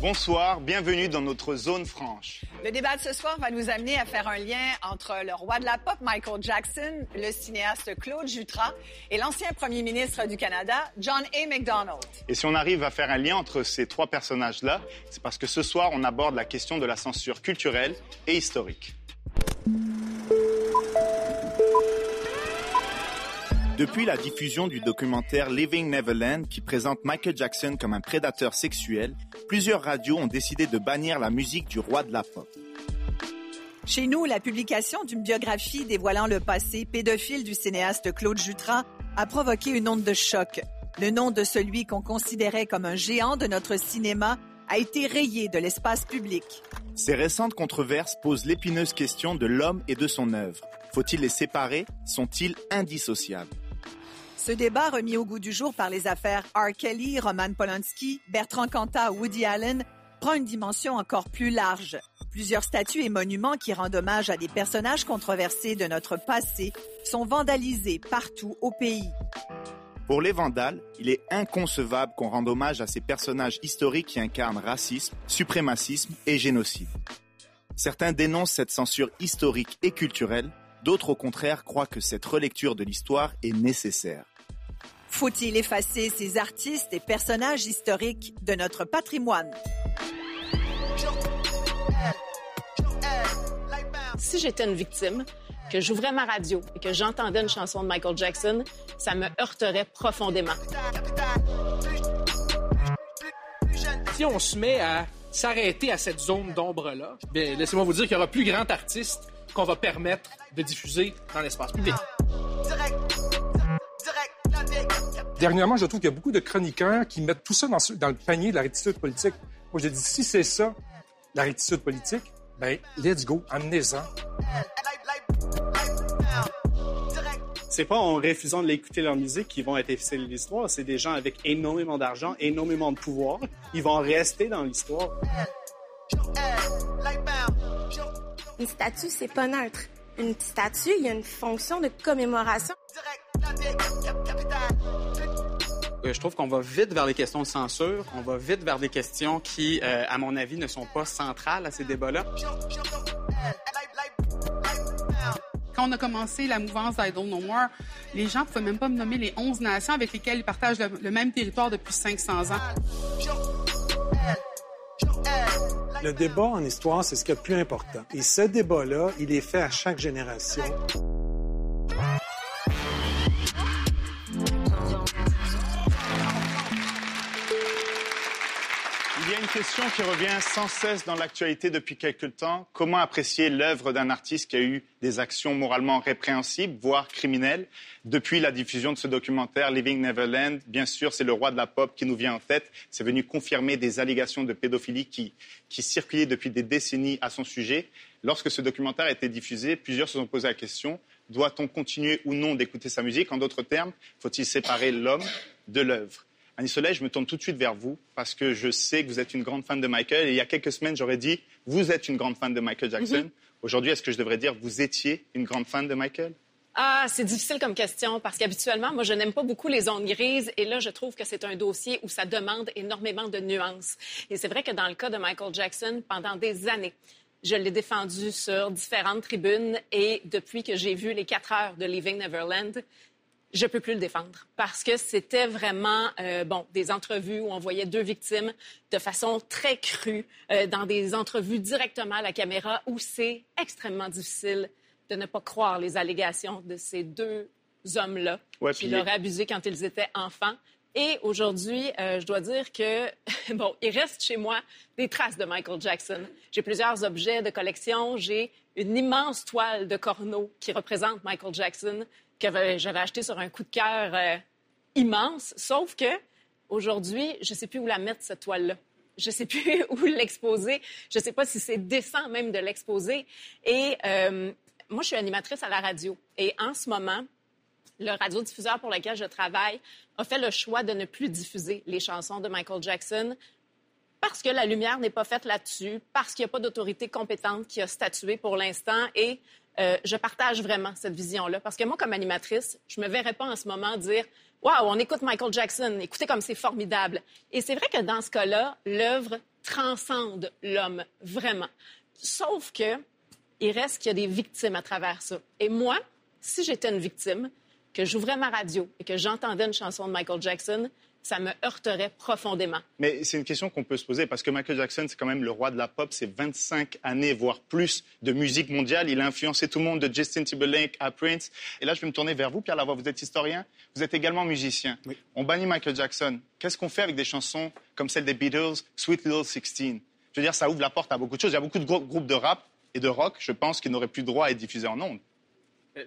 Bonsoir, bienvenue dans notre zone franche. Le débat de ce soir va nous amener à faire un lien entre le roi de la pop Michael Jackson, le cinéaste Claude Jutras et l'ancien premier ministre du Canada, John A. MacDonald. Et si on arrive à faire un lien entre ces trois personnages-là, c'est parce que ce soir, on aborde la question de la censure culturelle et historique. Depuis la diffusion du documentaire Living Neverland qui présente Michael Jackson comme un prédateur sexuel, plusieurs radios ont décidé de bannir la musique du roi de la pop. Chez nous, la publication d'une biographie dévoilant le passé pédophile du cinéaste Claude Jutras a provoqué une onde de choc. Le nom de celui qu'on considérait comme un géant de notre cinéma a été rayé de l'espace public. Ces récentes controverses posent l'épineuse question de l'homme et de son œuvre. Faut-il les séparer? Sont-ils indissociables? Ce débat remis au goût du jour par les affaires R. Kelly, Roman Polanski, Bertrand Cantat, Woody Allen prend une dimension encore plus large. Plusieurs statues et monuments qui rendent hommage à des personnages controversés de notre passé sont vandalisés partout au pays. Pour les vandales, il est inconcevable qu'on rende hommage à ces personnages historiques qui incarnent racisme, suprémacisme et génocide. Certains dénoncent cette censure historique et culturelle, d'autres au contraire croient que cette relecture de l'histoire est nécessaire. Faut-il effacer ces artistes et personnages historiques de notre patrimoine? Si j'étais une victime, que j'ouvrais ma radio et que j'entendais une chanson de Michael Jackson, ça me heurterait profondément. Si on se met à s'arrêter à cette zone d'ombre-là, laissez-moi vous dire qu'il y aura plus grand artiste qu'on va permettre de diffuser dans l'espace public. Dernièrement, je trouve qu'il y a beaucoup de chroniqueurs qui mettent tout ça dans, le panier de la rétitude politique. Moi, je dis, si c'est ça, la rétitude politique, ben, let's go, amenez-en. C'est pas en refusant de l'écouter leur musique qu'ils vont être effacer l'histoire. C'est des gens avec énormément d'argent, énormément de pouvoir. Ils vont rester dans l'histoire. Une statue, c'est pas neutre. Une statue, il y a une fonction de commémoration. Euh, je trouve qu'on va vite vers les questions de censure. On va vite vers des questions qui, euh, à mon avis, ne sont pas centrales à ces débats-là. Quand on a commencé la mouvance d'Idle No More, les gens ne pouvaient même pas me nommer les 11 nations avec lesquelles ils partagent le, même territoire depuis 500 ans. Le débat en histoire, c'est ce qui est le plus important. Et ce débat-là, il est fait à chaque génération. Question qui revient sans cesse dans l'actualité depuis quelque temps. Comment apprécier l'œuvre d'un artiste qui a eu des actions moralement répréhensibles, voire criminelles Depuis la diffusion de ce documentaire Living Neverland, bien sûr, c'est le roi de la pop qui nous vient en tête. C'est venu confirmer des allégations de pédophilie qui, qui circulaient depuis des décennies à son sujet. Lorsque ce documentaire a été diffusé, plusieurs se sont posé la question doit-on continuer ou non d'écouter sa musique? En d'autres termes, faut-il séparer l'homme de l'œuvre? Annie Soleil, je me tourne tout de suite vers vous parce que je sais que vous êtes une grande fan de Michael. Et il y a quelques semaines, j'aurais dit, vous êtes une grande fan de Michael Jackson. Mhm. Aujourd'hui, est-ce que je devrais dire, vous étiez une grande fan de Michael? Ah, c'est difficile comme question parce qu'habituellement, moi, je n'aime pas beaucoup les zones grises et là, je trouve que c'est un dossier où ça demande énormément de nuances. Et c'est vrai que dans le cas de Michael Jackson, pendant des années, je l'ai défendu sur différentes tribunes et depuis que j'ai vu les quatre heures de Living Neverland, je peux plus le défendre parce que c'était vraiment euh, bon des entrevues où on voyait deux victimes de façon très crue euh, dans des entrevues directement à la caméra où c'est extrêmement difficile de ne pas croire les allégations de ces deux hommes-là qui l'auraient abusé quand ils étaient enfants. Et aujourd'hui, euh, je dois dire que, bon, il reste chez moi des traces de Michael Jackson. J'ai plusieurs objets de collection. J'ai une immense toile de corneau qui représente Michael Jackson que j'avais acheté sur un coup de cœur euh, immense. Sauf que aujourd'hui, je ne sais plus où la mettre, cette toile-là. Je ne sais plus où l'exposer. Je ne sais pas si c'est décent même de l'exposer. Et euh, moi, je suis animatrice à la radio. Et en ce moment, le radiodiffuseur pour lequel je travaille a fait le choix de ne plus diffuser les chansons de Michael Jackson parce que la lumière n'est pas faite là-dessus, parce qu'il n'y a pas d'autorité compétente qui a statué pour l'instant et euh, je partage vraiment cette vision-là. Parce que moi, comme animatrice, je me verrais pas en ce moment dire Waouh, on écoute Michael Jackson, écoutez comme c'est formidable. Et c'est vrai que dans ce cas-là, l'œuvre transcende l'homme, vraiment. Sauf que il reste qu'il y a des victimes à travers ça. Et moi, si j'étais une victime, que j'ouvrais ma radio et que j'entendais une chanson de Michael Jackson, ça me heurterait profondément. Mais c'est une question qu'on peut se poser parce que Michael Jackson, c'est quand même le roi de la pop. C'est 25 années, voire plus, de musique mondiale. Il a influencé tout le monde, de Justin Timberlake à Prince. Et là, je vais me tourner vers vous, Pierre Lavoie. Vous êtes historien, vous êtes également musicien. On bannit Michael Jackson. Qu'est-ce qu'on fait avec des chansons comme celle des Beatles, Sweet Little Sixteen? Je veux dire, ça ouvre la porte à beaucoup de choses. Il y a beaucoup de groupes de rap et de rock, je pense, qui n'auraient plus droit à être diffusés en ondes.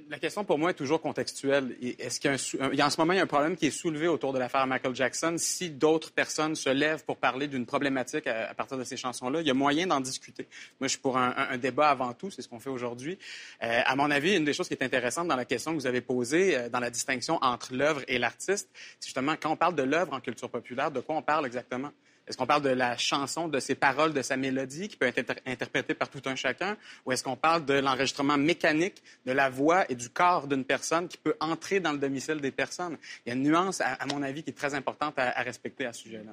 La question pour moi est toujours contextuelle. Est-ce qu'il y a, en ce moment il y a un problème qui est soulevé autour de l'affaire Michael Jackson Si d'autres personnes se lèvent pour parler d'une problématique à, partir de ces chansons-là, il y a moyen d'en discuter. Moi, je suis pour un, débat avant tout, c'est ce qu'on fait aujourd'hui. Euh, à mon avis, une des choses qui est intéressante dans la question que vous avez posée, euh, dans la distinction entre l'œuvre et l'artiste, c'est justement quand on parle de l'œuvre en culture populaire, de quoi on parle exactement? Est-ce qu'on parle de la chanson, de ses paroles, de sa mélodie qui peut être interprétée par tout un chacun? Ou est-ce qu'on parle de l'enregistrement mécanique de la voix et du corps d'une personne qui peut entrer dans le domicile des personnes? Il y a une nuance, à, mon avis, qui est très importante à, à respecter à ce sujet-là.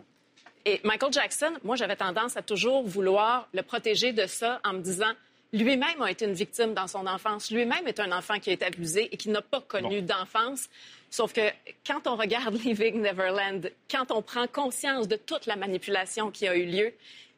Et Michael Jackson, moi, j'avais tendance à toujours vouloir le protéger de ça en me disant lui-même a été une victime dans son enfance. Lui-même est un enfant qui a été abusé et qui n'a pas connu d'enfance. Sauf que quand on regarde Living Neverland, quand on prend conscience de toute la manipulation qui a eu lieu,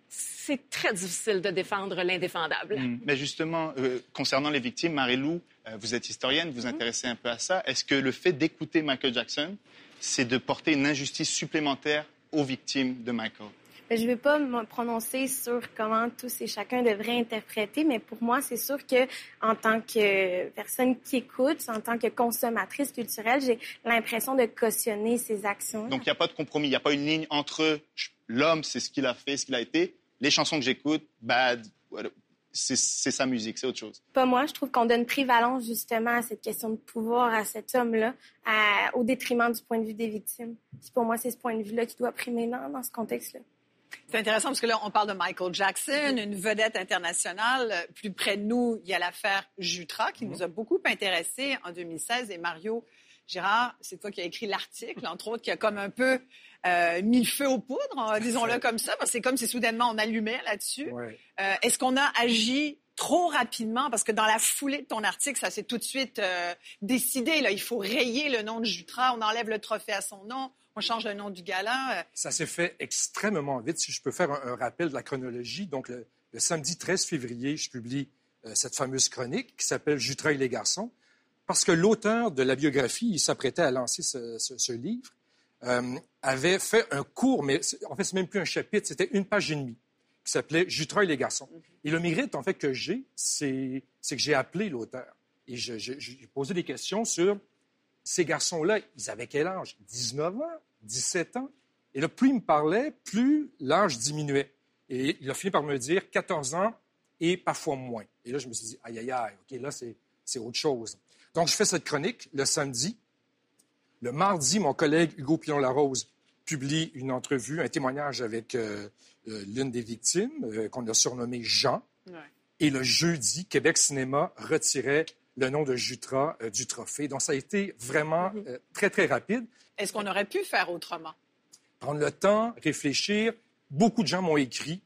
c'est très difficile de défendre l'indéfendable. Hmm. Mais justement, euh, concernant les victimes, Marie-Lou, euh, vous êtes historienne, vous vous mm-hmm. intéressez un peu à ça. Est-ce que le fait d'écouter Michael Jackson, c'est de porter une injustice supplémentaire aux victimes de Michael? Je ne vais pas me prononcer sur comment tous et chacun devrait interpréter, mais pour moi, c'est sûr que en tant que personne qui écoute, en tant que consommatrice culturelle, j'ai l'impression de cautionner ces actions. Donc, il n'y a pas de compromis, il n'y a pas une ligne entre l'homme, c'est ce qu'il a fait, ce qu'il a été, les chansons que j'écoute, bad, c'est sa musique, c'est autre chose. Pas moi, je trouve qu'on donne prévalence justement à cette question de pouvoir à cet homme-là, au détriment du point de vue des victimes. pour moi, c'est ce point de vue-là qui doit primer dans ce contexte-là. C'est intéressant parce que là, on parle de Michael Jackson, une vedette internationale. Plus près de nous, il y a l'affaire Jutra qui nous a beaucoup intéressés en 2016. Et Mario Gérard, c'est toi qui as écrit l'article, entre autres, qui a comme un peu euh, mis le feu aux poudres, disons-le comme ça, parce que c'est comme si soudainement on allumait là-dessus. Euh, est-ce qu'on a agi trop rapidement? Parce que dans la foulée de ton article, ça s'est tout de suite euh, décidé. Là, il faut rayer le nom de Jutra, on enlève le trophée à son nom, on change le nom du gala. Euh. Ça s'est fait extrêmement vite. Si je peux faire un, rappel de la chronologie, donc le, samedi 13 février, je publie euh, cette fameuse chronique qui s'appelle Jutra et les garçons, parce que l'auteur de la biographie, il s'apprêtait à lancer ce, livre, euh, avait fait un cours, mais en fait, c'est même plus un chapitre, c'était une page et demie, qui s'appelait Jutra et les garçons. Et le mérite, en fait, que j'ai, c'est que j'ai appelé l'auteur. Et j'ai posé des questions sur ces garçons-là, ils avaient quel âge? 19 ans, 17 ans. Et là, plus il me parlait, plus l'âge diminuait. Et il a fini par me dire 14 ans et parfois moins. Et là, je me suis dit, aïe, aïe, aïe, OK, là, c'est autre chose. Donc, je fais cette chronique le samedi. Le mardi, mon collègue Hugo Pion-Larose publie une entrevue, un témoignage avec euh, euh, l'une des victimes, euh, qu'on a surnommée Jean. Et le jeudi, Québec Cinéma retirait le nom de Jutra euh, du trophée. Donc, ça a été vraiment mhm. euh, très, très rapide. Est-ce qu'on aurait pu faire autrement? Prendre le temps, réfléchir. Beaucoup de gens m'ont écrit.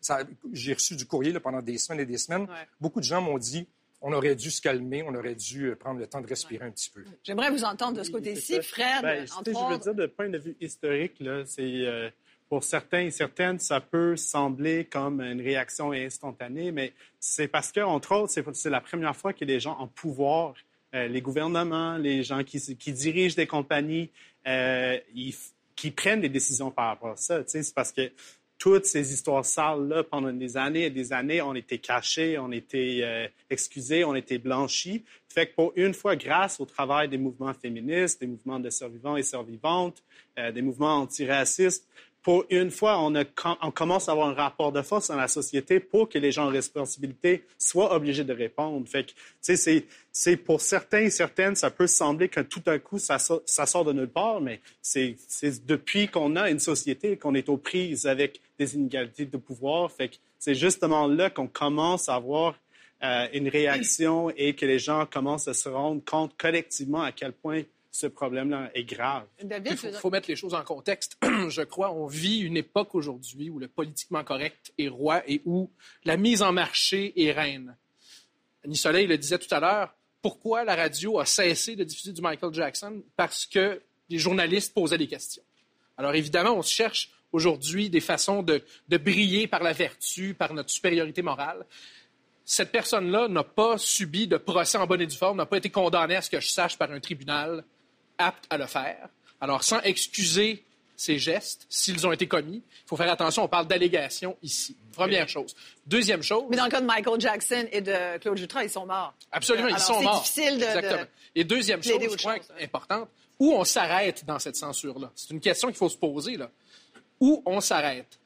J'ai reçu du courrier pendant des semaines et des semaines. Beaucoup de gens m'ont dit on aurait dû se calmer, on aurait dû euh, prendre le temps de respirer un petit peu. J'aimerais vous entendre de ce côté-ci, Fred. Ben, je veux dire, de point de vue historique, c'est pour certains et certaines, ça peut sembler comme une réaction instantanée, mais c'est parce que, entre autres, c'est la première fois que les gens en pouvoir, euh, les gouvernements, les gens qui, dirigent des compagnies, euh, qui prennent des décisions par rapport à ça. C'est parce que toutes ces histoires sales-là, pendant des années et des années, ont été cachées, ont été euh, excusées, ont été blanchies. Fait que pour une fois, grâce au travail des mouvements féministes, des mouvements de survivants et survivantes, des mouvements antiracistes, pour une fois, on, commence à avoir un rapport de force dans la société pour que les gens en responsabilité soient obligés de répondre. Fait que, sais, c'est pour certains et certaines, ça peut sembler que tout d'un coup, ça, sort de nulle part, mais c'est depuis qu'on a une société qu'on est aux prises avec des inégalités de pouvoir. Fait que c'est justement là qu'on commence à avoir euh, une réaction et que les gens commencent à se rendre compte collectivement à quel point ce problème-là est grave. Il faut, faut, mettre les choses en contexte. Je crois on vit une époque aujourd'hui où le politiquement correct est roi et où la mise en marché est reine. Annie Soleil le disait tout à l'heure, pourquoi la radio a cessé de diffuser du Michael Jackson? Parce que les journalistes posaient des questions. Alors évidemment, on cherche aujourd'hui des façons de, de, briller par la vertu, par notre supériorité morale. Cette personne-là n'a pas subi de procès en bonne et due forme, n'a pas été condamnée à ce que je sache par un tribunal apte à le faire. Alors, sans excuser ces gestes, s'ils ont été commis, il faut faire attention, on parle d'allégations ici. Première chose. Deuxième chose. Mais dans le cas de Michael Jackson et de Claude Jutras, ils sont morts. Absolument, ils sont morts. C'est difficile de. Exactement. Et deuxième chose, je crois, importante, où on s'arrête dans cette censure-là? C'est une question qu'il faut se poser, là. Où on s'arrête?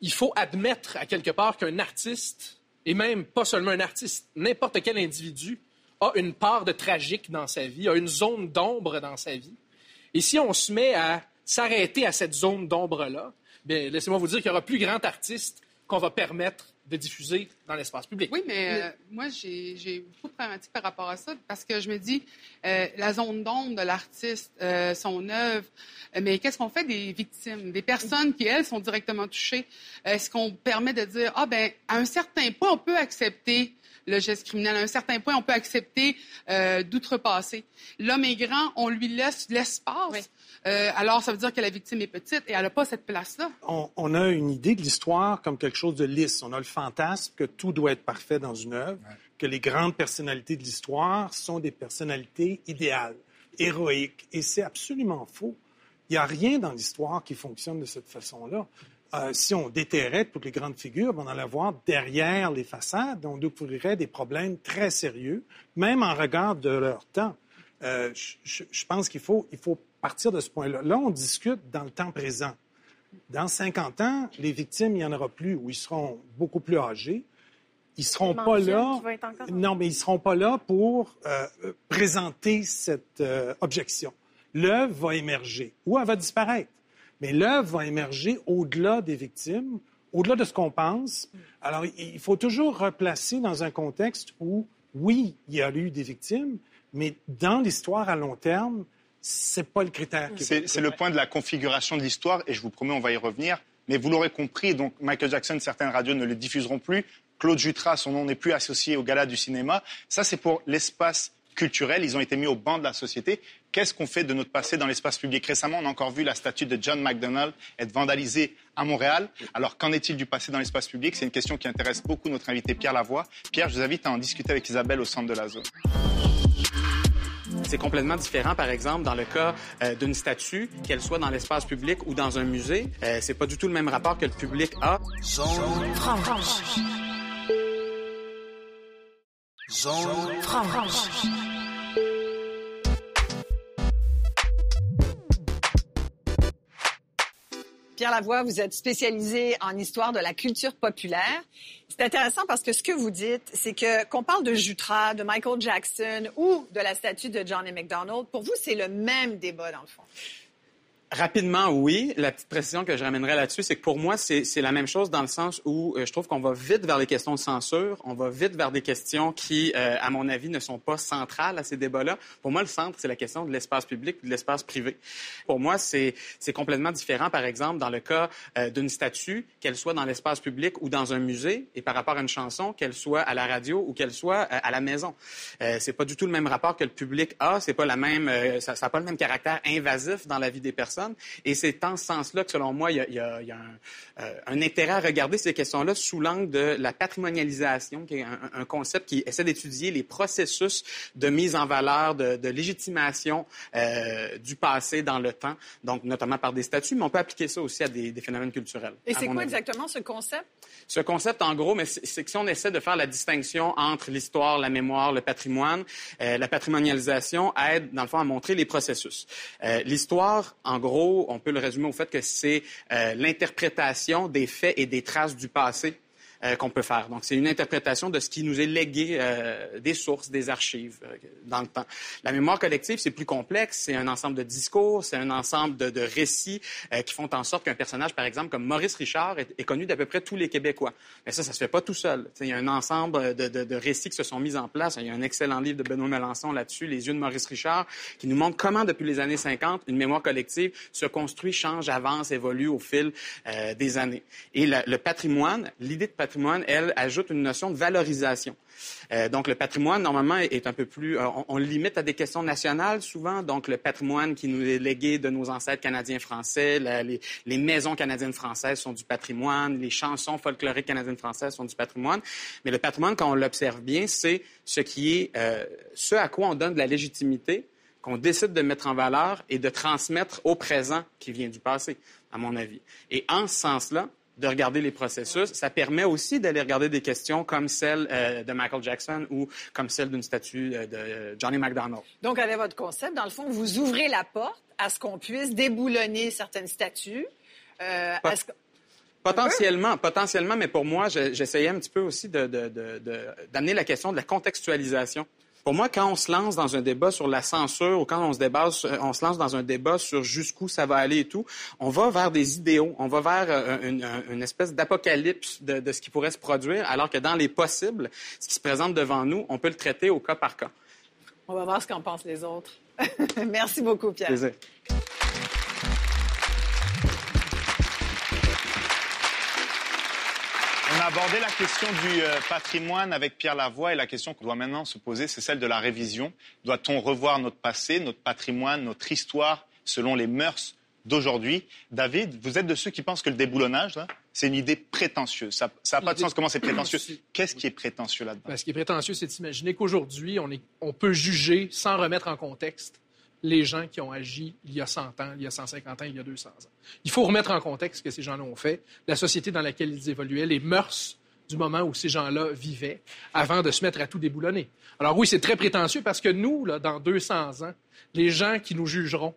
Il faut admettre à quelque part qu'un artiste, et même pas seulement un artiste, n'importe quel individu, a une part de tragique dans sa vie, a une zone d'ombre dans sa vie. Et si on se met à s'arrêter à cette zone d'ombre-là, bien, laissez-moi vous dire qu'il y aura plus grand artiste qu'on va permettre de diffuser dans l'espace public. Oui, mais euh, moi, j'ai beaucoup de problématiques par rapport à ça parce que je me dis, euh, la zone d'ombre de l'artiste, euh, son œuvre, mais qu'est-ce qu'on fait des victimes, des personnes qui, elles, sont directement touchées? Est-ce qu'on permet de dire, ah, ben à un certain point, on peut accepter le geste criminel. À un certain point, on peut accepter euh, d'outrepasser. L'homme est grand, on lui laisse l'espace. Oui. Euh, alors, ça veut dire que la victime est petite et elle n'a pas cette place-là. On, on, a une idée de l'histoire comme quelque chose de lisse. On a le fantasme que tout doit être parfait dans une œuvre, ouais. que les grandes personnalités de l'histoire sont des personnalités idéales, héroïques. Et c'est absolument faux. Il n'y a rien dans l'histoire qui fonctionne de cette façon-là. Euh, si on déterrait toutes les grandes figures, on allait voir derrière les façades, on découvrirait des problèmes très sérieux, même en regard de leur temps. Euh, je, je, pense qu'il faut, il faut partir de ce point-là. Là, on discute dans le temps présent. Dans 50 ans, les victimes, il n'y en aura plus, ou ils seront beaucoup plus âgés. Ils seront pas là. Non, mais ils seront pas là pour euh, présenter cette objection. L'œuvre va émerger ou elle va disparaître. Mais l'œuvre va émerger au-delà des victimes, au-delà de ce qu'on pense. Alors, il faut toujours replacer dans un contexte où, oui, il y a eu des victimes, mais dans l'histoire à long terme, c'est pas le critère. C'est le point de la configuration de l'histoire, et je vous promets, on va y revenir. Mais vous l'aurez compris, donc Michael Jackson, certaines radios ne le diffuseront plus. Claude Jutras, son nom n'est plus associé au gala du cinéma. Ça, c'est pour l'espace culturel. Ils ont été mis au banc de la société. Qu'est-ce qu'on fait de notre passé dans l'espace public? Récemment, on a encore vu la statue de John McDonald être vandalisée à Montréal. Alors, qu'en est-il du passé dans l'espace public? C'est une question qui intéresse beaucoup notre invité Pierre Lavoie. Pierre, je vous invite à en discuter avec Isabelle au centre de la zone. C'est complètement différent, par exemple, dans le cas euh, d'une statue, qu'elle soit dans l'espace public ou dans un musée. Euh, c'est pas du tout le même rapport que le public a. Zone. Pierre Lavoie, vous êtes spécialisé en histoire de la culture populaire. C'est intéressant parce que ce que vous dites, c'est que qu'on parle de Jutra, de Michael Jackson ou de la statue de John M. McDonald, pour vous, c'est le même débat dans le fond. Rapidement, oui. La petite précision que je ramènerai là-dessus, c'est que pour moi, c'est la même chose dans le sens où euh, je trouve qu'on va vite vers les questions de censure, on va vite vers des questions qui, euh, à mon avis, ne sont pas centrales à ces débats-là. Pour moi, le centre, c'est la question de l'espace public ou de l'espace privé. Pour moi, c'est complètement différent, par exemple, dans le cas euh, d'une statue, qu'elle soit dans l'espace public ou dans un musée, et par rapport à une chanson, qu'elle soit à la radio ou qu'elle soit à la maison. c'est pas du tout le même rapport que le public a, c'est pas la même, ça n'a pas le même caractère invasif dans la vie des personnes. Et c'est en ce sens-là que, selon moi, il y a, il y a, il y a un, euh, un, intérêt à regarder ces questions-là sous l'angle de la patrimonialisation, qui est un, un concept qui essaie d'étudier les processus de mise en valeur, de, de légitimation euh, du passé dans le temps, donc notamment par des statuts, mais on peut appliquer ça aussi à des, des phénomènes culturels. Et c'est quoi avis. exactement ce concept? Ce concept, en gros, mais c'est que si on essaie de faire la distinction entre l'histoire, la mémoire, le patrimoine, euh, la patrimonialisation aide, dans le fond, à montrer les processus. Euh, l'histoire, en gros, on peut le résumer au fait que c'est euh, l'interprétation des faits et des traces du passé euh, qu'on peut faire. Donc, c'est une interprétation de ce qui nous est légué euh, des sources, des archives euh, dans le temps. La mémoire collective, c'est plus complexe. C'est un ensemble de discours, c'est un ensemble de, de récits euh, qui font en sorte qu'un personnage, par exemple, comme Maurice Richard, est, connu d'à peu près tous les Québécois. Mais ça, ça se fait pas tout seul. Il y a un ensemble de, de, de récits qui se sont mis en place. Il y a un excellent livre de Benoît Melançon là-dessus, Les yeux de Maurice Richard, qui nous montre comment, depuis les années 50, une mémoire collective se construit, change, avance, évolue au fil euh, des années. Et le patrimoine, l'idée de patrimoine, elle, ajoute une notion de valorisation. Euh, donc, le patrimoine, normalement, est, un peu plus... euh, on, le limite à des questions nationales, souvent. Donc, le patrimoine qui nous est légué de nos ancêtres canadiens-français, les maisons canadiennes-françaises sont du patrimoine, les chansons folkloriques canadiennes-françaises sont du patrimoine. Mais le patrimoine, quand on l'observe bien, c'est ce qui est... euh, ce à quoi on donne de la légitimité, qu'on décide de mettre en valeur et de transmettre au présent qui vient du passé, à mon avis. Et en ce sens-là, de regarder les processus, ça permet aussi d'aller regarder des questions comme celle euh, de Michael Jackson ou comme celle d'une statue euh, de Johnny McDonald. Donc, avec votre concept, dans le fond, vous ouvrez la porte à ce qu'on puisse déboulonner certaines statues. euh, à ce Potentiellement, potentiellement, mais pour moi, je- j'essayais un petit peu aussi de- de- de- de- d'amener la question de la contextualisation. Pour moi, quand on se lance dans un débat sur la censure ou quand on se, débat, on se lance dans un débat sur jusqu'où ça va aller et tout, on va vers des idéaux, on va vers euh, une, une- une espèce d'apocalypse de, de ce qui pourrait se produire, alors que dans les possibles, ce qui se présente devant nous, on peut le traiter au cas par cas. On va voir ce qu'en pensent les autres. Merci beaucoup, Pierre. Plaisir. A abordé la question du euh, patrimoine avec Pierre Lavoie et la question qu'on doit maintenant se poser, c'est celle de la révision. Doit-on revoir notre passé, notre patrimoine, notre histoire selon les mœurs d'aujourd'hui? David, vous êtes de ceux qui pensent que le déboulonnage, là, c'est une idée prétentieuse. Ça n'a pas de sens comment c'est prétentieux? Qu'est-ce qui est prétentieux là-dedans? Ben, ce qui est prétentieux, c'est d'imaginer qu'aujourd'hui, on, est- on peut juger sans remettre en contexte les gens qui ont agi il y a 100 ans, il y a 150 ans, il y a 200 ans. Il faut remettre en contexte ce que ces gens-là ont fait, la société dans laquelle ils évoluaient, les mœurs du moment où ces gens-là vivaient, avant de se mettre à tout déboulonner. Alors oui, c'est très prétentieux parce que nous, là, dans 200 ans, les gens qui nous jugeront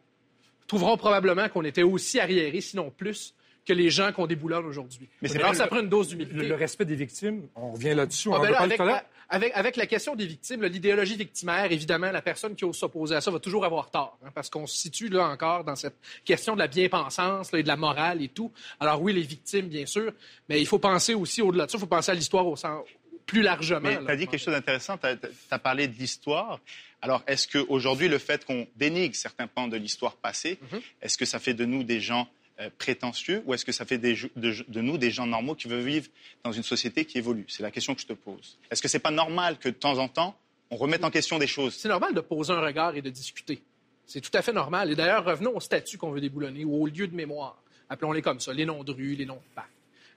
trouveront probablement qu'on était aussi arriérés, sinon plus, que les gens qu'on déboulonne aujourd'hui. Mais c'est ça prend une dose d'humilité. Le, le respect des victimes, on revient là-dessus. on Ah, en ben a là, parlé avec, tout à l'heure. Avec, avec la question des victimes, l'idéologie victimaire, évidemment, la personne qui ose s'opposer à ça va toujours avoir tort, hein, parce qu'on se situe là encore dans cette question de la bien-pensance et de la morale et tout. Alors oui, les victimes, bien sûr, mais il faut penser aussi au-delà de ça, il faut penser à l'histoire au sens plus largement. Tu as dit quelque chose d'intéressant, tu as, parlé de l'histoire. Alors, est-ce qu'aujourd'hui, le fait qu'on dénigre certains pans de l'histoire passée, Mhm. est-ce que ça fait de nous des gens euh, prétentieux ou est-ce que ça fait de, nous des gens normaux qui veulent vivre dans une société qui évolue? C'est la question que je te pose. Est-ce que c'est pas normal que de temps en temps, on remette en question des choses? C'est normal de poser un regard et de discuter. C'est tout à fait normal. Et d'ailleurs, revenons aux statuts qu'on veut déboulonner ou aux lieux de mémoire. Appelons-les comme ça. Les noms de rues, les noms de parcs,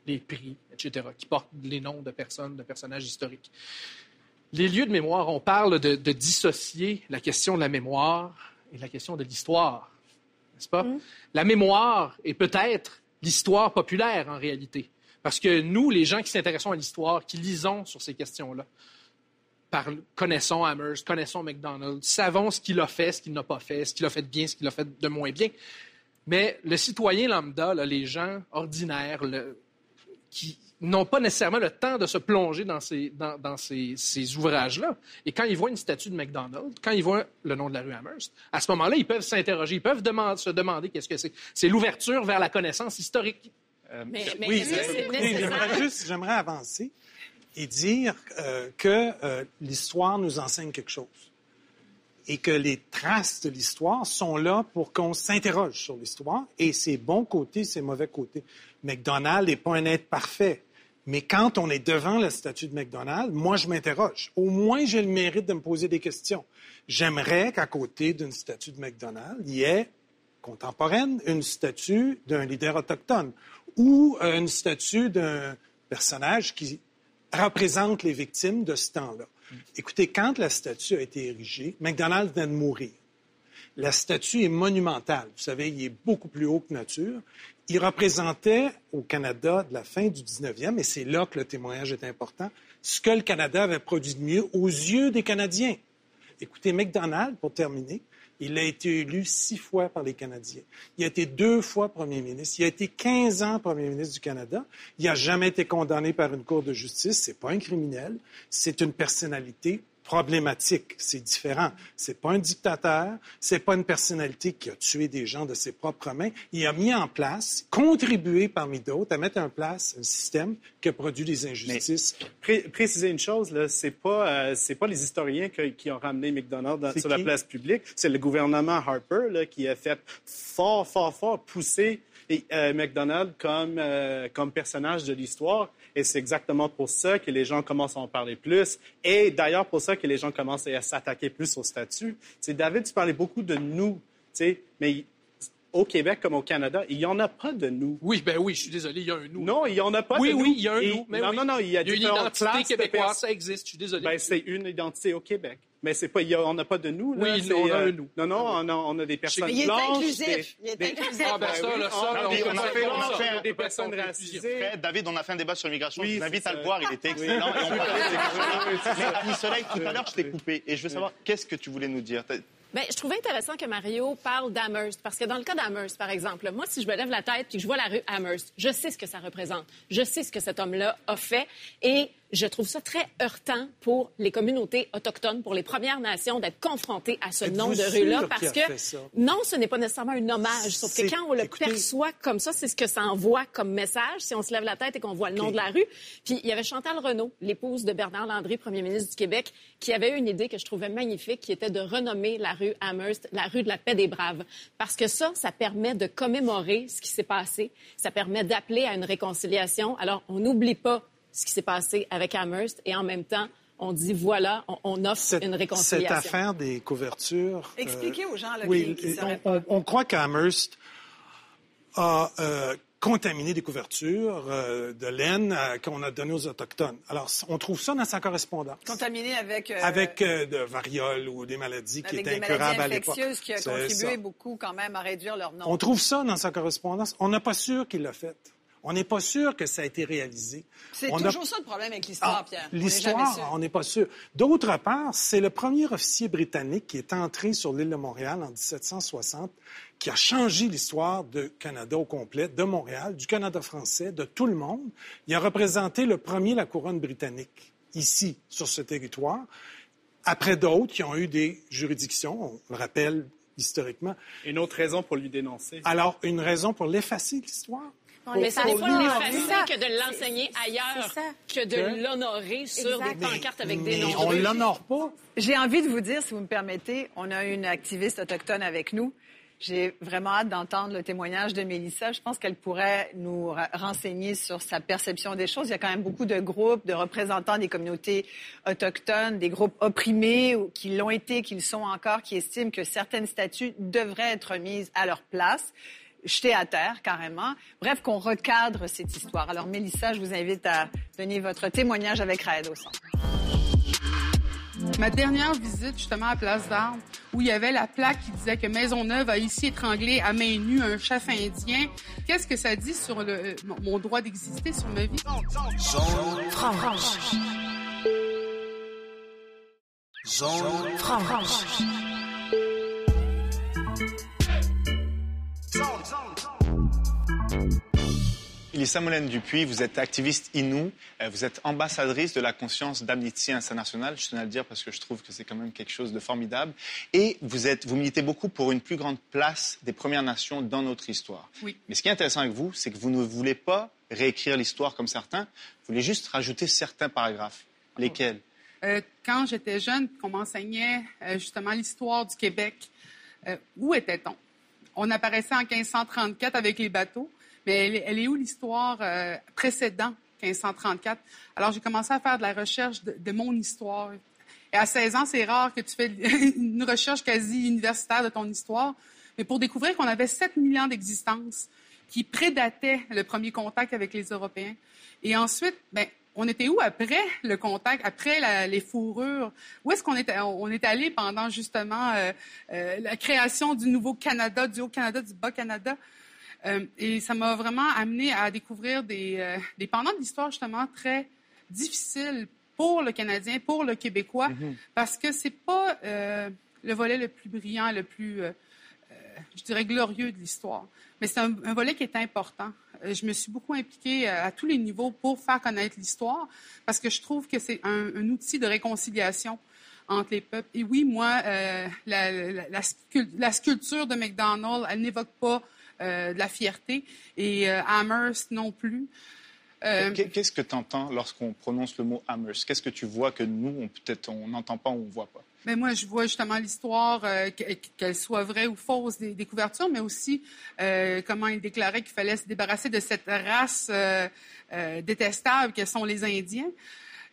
les prix, etc., qui portent les noms de personnes, de personnages historiques. Les lieux de mémoire, on parle de dissocier la question de la mémoire et la question de l'histoire, n'est-ce pas? La mémoire est peut-être l'histoire populaire en réalité. Parce que nous, les gens qui s'intéressons à l'histoire, qui lisons sur ces questions-là, connaissons Amherst, connaissons McDonald's, savons ce qu'il a fait, ce qu'il n'a pas fait, ce qu'il a fait de bien, ce qu'il a fait de moins bien. Mais le citoyen lambda, là, les gens ordinaires, le- qui n'ont pas nécessairement le temps de se plonger dans ces, dans, dans ces, ces ouvrages-là. Et quand ils voient une statue de McDonald's, quand ils voient le nom de la rue Amherst, à ce moment-là, ils peuvent s'interroger, ils peuvent se demander qu'est-ce que c'est. C'est l'ouverture vers la connaissance historique. Mais, mais oui, oui, j'aimerais juste j'aimerais avancer et dire euh, que euh, l'histoire nous enseigne quelque chose et que les traces de l'histoire sont là pour qu'on s'interroge sur l'histoire et ses bons côtés, ses mauvais côtés. McDonald's n'est pas un être parfait. Mais quand on est devant la statue de McDonald's, moi, je m'interroge. Au moins, j'ai le mérite de me poser des questions. J'aimerais qu'à côté d'une statue de McDonald's, il y ait contemporaine une statue d'un leader autochtone ou euh, une statue d'un personnage qui représente les victimes de ce temps-là. Écoutez, quand la statue a été érigée, McDonald's vient de mourir. La statue est monumentale. Vous savez, il est beaucoup plus haut que nature. Il représentait au Canada de la fin du 19e, et c'est là que le témoignage est important, ce que le Canada avait produit de mieux aux yeux des Canadiens. Écoutez, McDonald's, pour terminer, Il a été élu six fois par les Canadiens. Il a été deux fois premier ministre. Il a été 15 ans premier ministre du Canada. Il n'a jamais été condamné par une cour de justice. C'est pas un criminel. C'est une personnalité problématique. C'est différent. C'est pas un dictateur. C'est pas une personnalité qui a tué des gens de ses propres mains. Il a mis en place, contribué parmi d'autres, à mettre en place un système qui a produit des injustices. Pré- préciser une chose, là, c'est pas, euh, c'est pas les historiens que- qui ont ramené McDonald's dans- sur la place publique. C'est le gouvernement Harper là, qui a fait fort, fort, fort pousser et, euh, McDonald's comme, euh, comme personnage de l'histoire. Et c'est exactement pour ça que les gens commencent à en parler plus. Et d'ailleurs, pour ça que les gens commencent à s'attaquer plus au statut. C'est David, tu parlais beaucoup de nous, mais au Québec comme au Canada, il n'y en a pas de nous. Oui, ben oui, je suis désolé, il y a un nous. Non, il n'y en a pas oui, de nous. oui, il y a un Et- nous. mais non, oui. non, non, il y a, une différentes identité québécoise, ça existe, je suis désolé. Ben, c'est une identité au Québec. Mais c'est pas, il y a- on n'a pas de nous. Là, Oui, on a euh, un nous. Non, non, on a, on a des personnes Mais il est blanches. inclusif. des- Il est des- inclusif. Ah, ben ça, oui, là, ça, on- là, on- on a on fait- a on a fait- des on personnes peut racisées. Fred, David, on a fait un débat sur l'immigration. Oui, je vous invite à le voir, il était excellent. Et on parlait. Mais, Soleil, tout à l'heure, je t'ai coupé. Et je veux savoir, qu'est-ce que tu voulais nous dire? Bien, je trouvais intéressant que Mario parle d'Amherst, parce que dans le cas d'Amherst, par exemple, moi, si je me lève la tête et que je vois la rue Amherst, je sais ce que ça représente. Je sais ce que cet homme-là a fait et je trouve ça très heurtant pour les communautés autochtones, pour les Premières Nations, d'être confrontées à ce nom de rue-là, parce que non, ce n'est pas nécessairement un hommage, sauf que quand on le écoutez- perçoit comme ça, c'est ce que ça envoie comme message, si on se lève la tête et qu'on voit le nom de la rue. Puis il y avait Chantal Renault, l'épouse de Bernard Landry, premier ministre du Québec, qui avait eu une idée que je trouvais magnifique, qui était de renommer la rue Amherst la rue de la paix des braves. Parce que ça, ça permet de commémorer ce qui s'est passé, ça permet d'appeler à une réconciliation. Alors, on n'oublie pas ce qui s'est passé avec Amherst et en même temps, on dit voilà, on, on offre Cette, une cette réconciliation. affaire des couvertures. euh, Expliquez aux gens là, oui, qui, on- on, croit qu'Amherst a euh, contaminé des couvertures euh, de laine euh, qu'on a données aux Autochtones. Alors, on trouve ça dans sa correspondance. Contaminé avec, euh, Avec euh, de variole ou des maladies qui étaient des incurables à l'époque. infectieuses qui a contribué ça. beaucoup quand même à réduire leur nombre. On trouve ça dans sa correspondance. On n'est pas sûr qu'il l'a fait. On n'est pas sûr que ça a été réalisé. C'est a- toujours ça le problème avec l'histoire, Ah, Pierre. L'histoire, on n'est pas sûr. D'autre part, c'est le premier officier britannique qui est entré sur l'île de Montréal en 1760 qui a changé l'histoire du Canada au complet, de Montréal, du Canada français, de tout le monde. Il a représenté le premier la couronne britannique ici, sur ce territoire, après d'autres qui ont eu des juridictions, on le rappelle historiquement. Une autre raison pour lui dénoncer. Alors, une raison pour l'effacer de l'histoire? On Mais c'est des fois pas, plus facile que de l'enseigner ailleurs que de Que- l'honorer sur des pancartes avec des noms. on l'honore pas. J'ai envie de vous dire, si vous me permettez, on a une activiste autochtone avec nous. J'ai vraiment hâte d'entendre le témoignage de Mélissa. Je pense qu'elle pourrait nous renseigner sur sa perception des choses. Il y a quand même beaucoup de groupes, de représentants des communautés autochtones, des groupes opprimés ou qui l'ont été, qui le sont encore, qui estiment que certaines statues devraient être mises à leur place jeter à terre carrément. Bref, qu'on recadre cette histoire. Alors, Mélissa, je vous invite à donner votre témoignage avec Raed au centre. Ma dernière visite, justement, à Place d'Armes, où il y avait la plaque qui disait que Maisonneuve a ici étranglé à main nue un chef indien. Qu'est-ce que ça dit sur le, euh, mon- mon droit d'exister, sur ma vie? Zone franche. Zone franche. Elissa Molène Dupuis, vous êtes activiste Inou, euh, vous êtes ambassadrice de la conscience d'Amnesty International, je tenais à le dire parce que je trouve que c'est quand même quelque chose de formidable, et vous, êtes, vous militez beaucoup pour une plus grande place des Premières Nations dans notre histoire. Oui. Mais ce qui est intéressant avec vous, c'est que vous ne voulez pas réécrire l'histoire comme certains, vous voulez juste rajouter certains paragraphes. Lesquels? Euh, quand j'étais jeune, qu'on m'enseignait euh, justement l'histoire du Québec, euh, où était-on? On apparaissait en 1534 avec les bateaux, mais elle, est- où l'histoire euh, précédent 1534? Alors, j'ai commencé à faire de la recherche de, mon histoire. Et à 16 ans, c'est rare que tu fais une recherche quasi universitaire de ton histoire, mais pour découvrir qu'on avait 7000 ans d'existence qui prédatait le premier contact avec les Européens. Et ensuite, ben, on était où après le contact, après les fourrures? Où est-ce qu'on est allé pendant justement euh, euh, la création du nouveau Canada, du Haut-Canada, du Bas-Canada? Euh, et ça m'a vraiment amené à découvrir des, euh, des pendants de l'histoire justement très difficiles pour le Canadien, pour le Québécois, parce que c'est pas... euh, le volet le plus brillant, le plus, euh, je dirais, glorieux de l'histoire. Mais c'est un, un volet qui est important. Je me suis beaucoup impliquée à tous les niveaux pour faire connaître l'histoire parce que je trouve que c'est un, un outil de réconciliation entre les peuples. Et oui, moi, la, la- la scul- la sculpture de McDonald's, elle n'évoque pas de la fierté et euh, Amherst non plus. Euh, Qu'est- Qu'est-ce que tu entends lorsqu'on prononce le mot Amherst? Qu'est-ce que tu vois que nous, on- peut-être, on n'entend pas ou on ne voit pas? Mais moi, je vois justement l'histoire, euh, que- qu'elle soit vraie ou fausse des, des couvertures, mais aussi euh, comment il déclarait qu'il fallait se débarrasser de cette race euh, euh, détestable que sont les Indiens.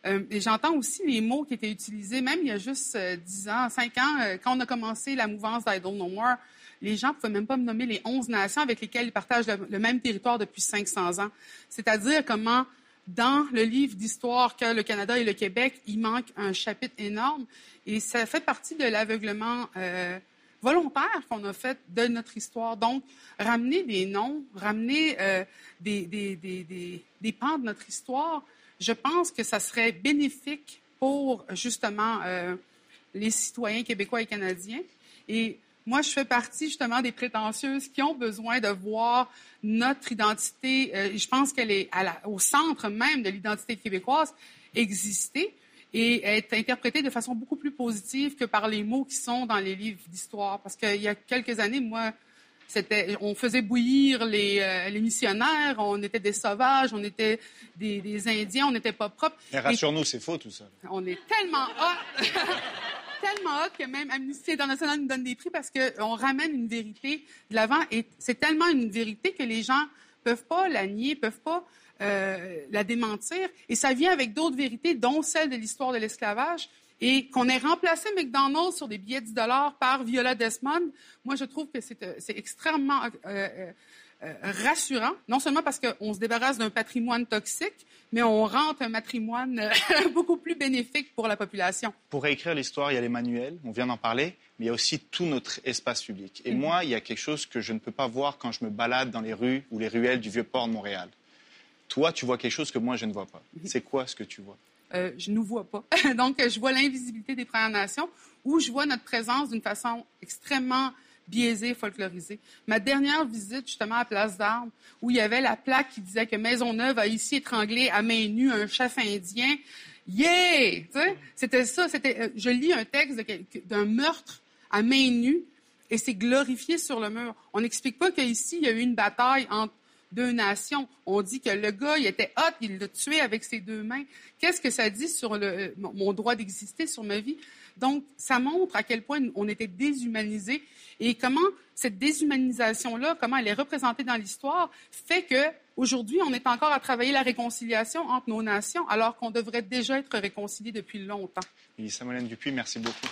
Euh, et j'entends aussi les mots qui étaient utilisés, même il y a juste euh, 10 ans, 5 ans, euh, quand on a commencé la mouvance d'Idle No More, les gens ne pouvaient même pas me nommer les 11 nations avec lesquelles ils partagent le, même territoire depuis 500 ans. C'est-à-dire comment dans le livre d'histoire que le Canada et le Québec, il manque un chapitre énorme et ça fait partie de l'aveuglement euh, volontaire qu'on a fait de notre histoire. Donc, ramener des noms, ramener euh, des, des, des, des, des pans de notre histoire, je pense que ça serait bénéfique pour justement euh, les citoyens québécois et canadiens. Et moi, je fais partie justement des prétentieuses qui ont besoin de voir notre identité, euh, je pense qu'elle est à la- au centre même de l'identité québécoise, exister et être interprétée de façon beaucoup plus positive que par les mots qui sont dans les livres d'histoire. Parce qu'il y a quelques années, moi, c'était, on faisait bouillir les, euh, les missionnaires, on était des sauvages, on était des, des Indiens, on n'était pas propres. Mais Et- rassure-nous, c'est faux tout ça. on est tellement hot, tellement hot que même Amnesty International nous donne des prix parce qu'on ramène une vérité de l'avant et c'est tellement une vérité que les gens peuvent pas la nier, peuvent pas euh, la démentir. Et ça vient avec d'autres vérités, dont celle de l'histoire de l'esclavage. Et qu'on ait remplacé McDonald's sur des billets de 10 dollars par Viola Desmond, moi, je trouve que c'est euh, extrêmement euh, euh, rassurant, non seulement parce qu'on se débarrasse d'un patrimoine toxique, mais on rentre un patrimoine euh, beaucoup plus bénéfique pour la population. Pour réécrire l'histoire, il y a les manuels, on vient d'en parler, mais il y a aussi tout notre espace public. Et Mhm. moi, il y a quelque chose que je ne peux pas voir quand je me balade dans les rues ou les ruelles du Vieux-Port de Montréal. Toi, tu vois quelque chose que moi, je ne vois pas. Mhm. C'est quoi ce que tu vois? Euh, je ne vois pas. Donc, euh, je vois l'invisibilité des Premières Nations ou je vois notre présence d'une façon extrêmement biaisée, folklorisée. Ma dernière visite, justement, à Place d'Armes, où il y avait la plaque qui disait que Maisonneuve a ici étranglé à main nue un chef indien. Yeah! C'était ça. C'était, euh, je lis un texte d'un meurtre à main nue et c'est glorifié sur le mur. On n'explique pas qu'ici, il y a eu une bataille entre deux nations. On dit que le gars, il était hot, il l'a tué avec ses deux mains. Qu'est-ce que ça dit sur le, mon droit d'exister, sur ma vie? Donc, ça montre à quel point on était déshumanisés et comment cette déshumanisation-là, comment elle est représentée dans l'histoire, fait que aujourd'hui, on est encore à travailler la réconciliation entre nos nations, alors qu'on devrait déjà être réconciliés depuis longtemps. Elisa Molène Dupuis, merci beaucoup.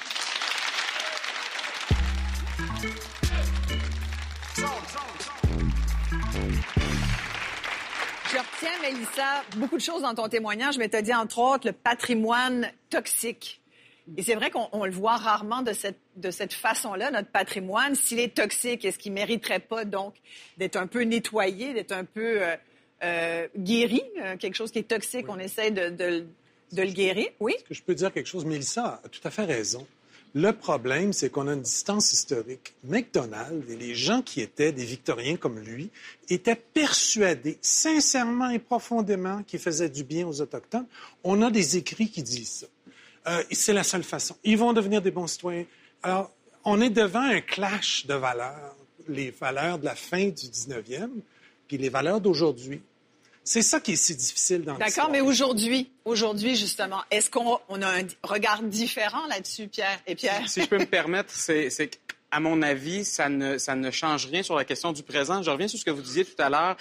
Retiens, Mélissa, beaucoup de choses dans ton témoignage, mais tu as dit, entre autres, le patrimoine toxique. Et c'est vrai qu'on on le voit rarement de cette, de cette façon-là, notre patrimoine. S'il est toxique, est-ce qu'il mériterait pas, donc, d'être un peu nettoyé, d'être un peu euh, euh, guéri? Euh, quelque chose qui est toxique, on essaie de, de- de le guérir. Oui? Est-ce que je peux dire quelque chose? Mélissa a tout à fait raison. Le problème, c'est qu'on a une distance historique. McDonald et les gens qui étaient des Victoriens comme lui étaient persuadés, sincèrement et profondément, qu'il faisait du bien aux Autochtones. On a des écrits qui disent ça. Euh, c'est la seule façon. Ils vont devenir des bons citoyens. Alors, on est devant un clash de valeurs, les valeurs de la fin du 19e, puis les valeurs d'aujourd'hui. C'est ça qui est si difficile dans D'accord, mais aujourd'hui, aujourd'hui, justement, est-ce qu'on on a un regard différent là-dessus, Pierre et Pierre? Si je peux me permettre, c'est c'est qu'à mon avis, ça ne, ça ne change rien sur la question du présent. Je reviens sur ce que vous disiez tout à l'heure,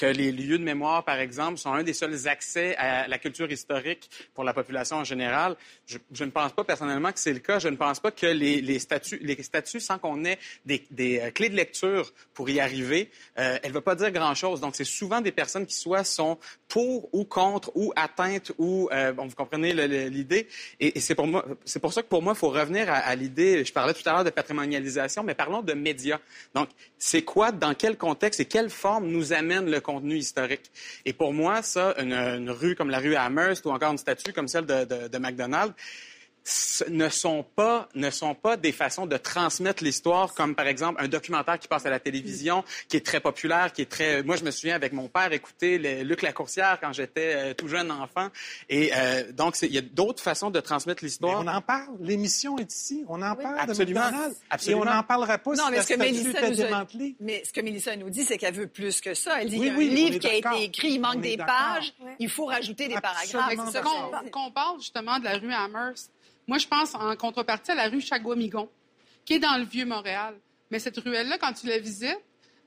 que les lieux de mémoire, par exemple, sont un des seuls accès à la culture historique pour la population en général. Je, ne pense pas personnellement que c'est le cas. Je ne pense pas que les, statuts, les statuts, sans qu'on ait des, euh, clés de lecture pour y arriver, euh, elle ne va pas dire grand-chose. Donc, c'est souvent des personnes qui soit sont pour ou contre ou atteintes ou, euh, bon, vous comprenez l'idée. Et, c'est pour pour ça que pour moi, il faut revenir à, à l'idée. Je parlais tout à l'heure de patrimonialisation, mais parlons de médias. Donc, c'est quoi, dans quel contexte et quelle forme nous amène le contenu historique. Et pour moi, ça, une, rue comme la rue Amherst ou encore une statue comme celle de, de, de McDonald's ne sont pas ne sont pas des façons de transmettre l'histoire comme par exemple un documentaire qui passe à la télévision qui est très populaire qui est très moi je me souviens avec mon père écouter les, Luc Lacourcière quand j'étais euh, tout jeune enfant et euh, donc il y a d'autres façons de transmettre Mais l'histoire on en parle. L'émission est ici. On en parle Absolument. de. Absolument. Et on n'en parlera pas Non, si mais ce que Mélissa nous a... Mais ce que Mélissa nous dit, c'est qu'elle veut plus que ça. Elle dit Oui, qu'il y a oui, un livre qui a été écrit, il manque des pages, Ouais. il faut rajouter des paragraphes. Absolument dit. Qu'on parle justement de la rue Amherst, moi, je pense en contrepartie à la rue Chagouamigon, qui est dans le Vieux-Montréal. Mais cette ruelle-là, quand tu la visites,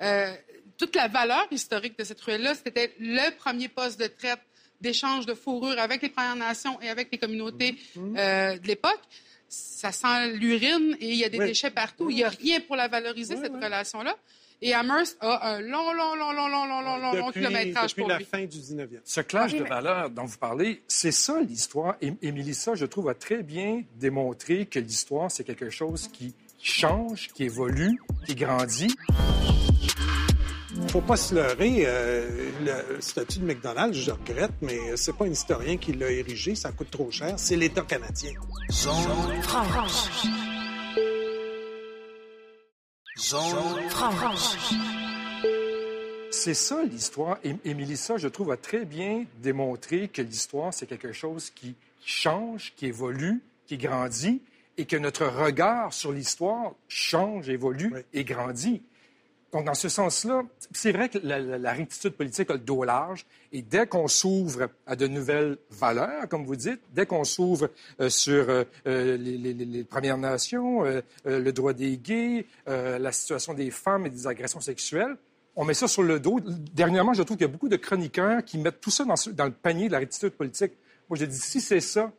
euh, toute la valeur historique de cette ruelle-là, c'était le premier poste de traite d'échange de fourrure avec les Premières Nations et avec les communautés euh, de l'époque. Ça sent l'urine et il y a des Oui. déchets partout. Il n'y a rien pour la valoriser, cette relation-là. Et Amherst a un long, long, long, long, long, long, long, long, long Depuis, kilométrage depuis pour la lui. fin du 19e. Ce clash Oui, de mais- valeurs dont vous parlez, c'est ça l'histoire. Et, et Mélissa, je trouve, a très bien démontré que l'histoire, c'est quelque chose qui change, qui évolue, qui grandit. faut pas se leurrer. euh, le statut de McDonald's, je regrette, mais c'est pas un historien qui l'a érigé. Ça coûte trop cher. C'est l'État canadien. Zone Zone franche, C'est ça l'histoire. Et, et Mélissa, je trouve, a très bien démontré que l'histoire, c'est quelque chose qui change, qui évolue, qui grandit, et que notre regard sur l'histoire change, évolue Oui. et grandit. Donc, dans ce sens-là, c'est vrai que la, rectitude politique a le dos large, et dès qu'on s'ouvre à de nouvelles valeurs, comme vous dites, dès qu'on s'ouvre euh, sur euh, euh, les, Premières Nations, le droit des gays, la situation des femmes et des agressions sexuelles, on met ça sur le dos. Dernièrement, je trouve qu'il y a beaucoup de chroniqueurs qui mettent tout ça dans, dans le panier de la rectitude politique. Moi, j'ai dit, si c'est ça,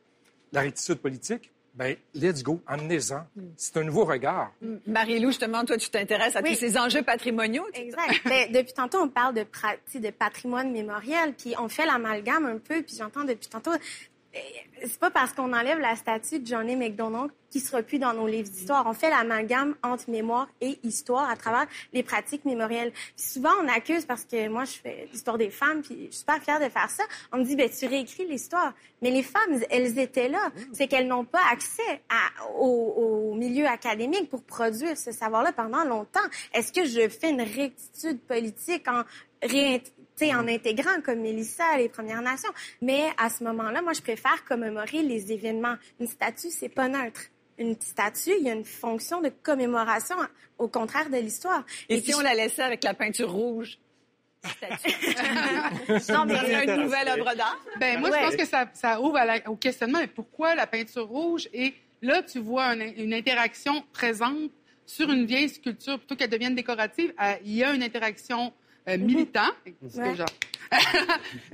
la rectitude politique, ben let's go, amenez-en. C'est un nouveau regard. Marie-Lou, justement, toi, tu t'intéresses à Oui. tous ces enjeux patrimoniaux. Exact. Ben, depuis tantôt, on parle de, de patrimoine mémoriel, puis on fait l'amalgame un peu, puis j'entends depuis tantôt. C'est pas parce qu'on enlève la statue de Johnny McDonald qui sera plus dans nos livres d'histoire. On fait l'amalgame entre mémoire et histoire à travers les pratiques mémorielles. Puis souvent, on accuse parce que moi, je fais l'histoire des femmes, puis je suis super fière de faire ça. On me dit, ben tu réécris l'histoire. Mais les femmes, elles étaient là. C'est qu'elles n'ont pas accès au, milieu académique pour produire ce savoir-là pendant longtemps. Est-ce que je fais une rectitude politique en tu sais, en intégrant comme Mélissa les Premières Nations. Mais à ce moment-là, moi, je préfère commémorer les événements. Une statue, c'est pas neutre. Une statue, il y a une fonction de commémoration, au contraire de l'histoire. Et, si on la laissait avec la peinture rouge? Non, mais serait une nouvelle œuvre d'art? Ben, moi, Ouais. je pense que ça, ça ouvre à la- au questionnement. Mais pourquoi la peinture rouge? Et là, tu vois un- une interaction présente sur une vieille sculpture plutôt qu'elle devienne décorative. euh, Il y a une interaction euh, militante. C'est Ouais. genre.